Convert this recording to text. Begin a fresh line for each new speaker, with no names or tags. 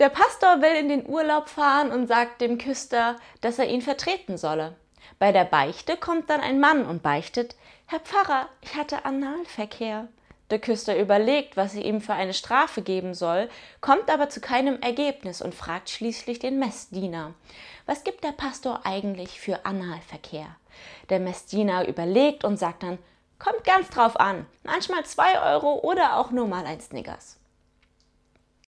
Der Pastor will in den Urlaub fahren und sagt dem Küster, dass er ihn vertreten solle. Bei der Beichte kommt dann ein Mann und beichtet, Herr Pfarrer, ich hatte Analverkehr. Der Küster überlegt, was er ihm für eine Strafe geben soll, kommt aber zu keinem Ergebnis und fragt schließlich den Messdiener. Was gibt der Pastor eigentlich für Analverkehr? Der Messdiener überlegt und sagt dann, kommt ganz drauf an, manchmal zwei Euro oder auch nur mal ein Snickers.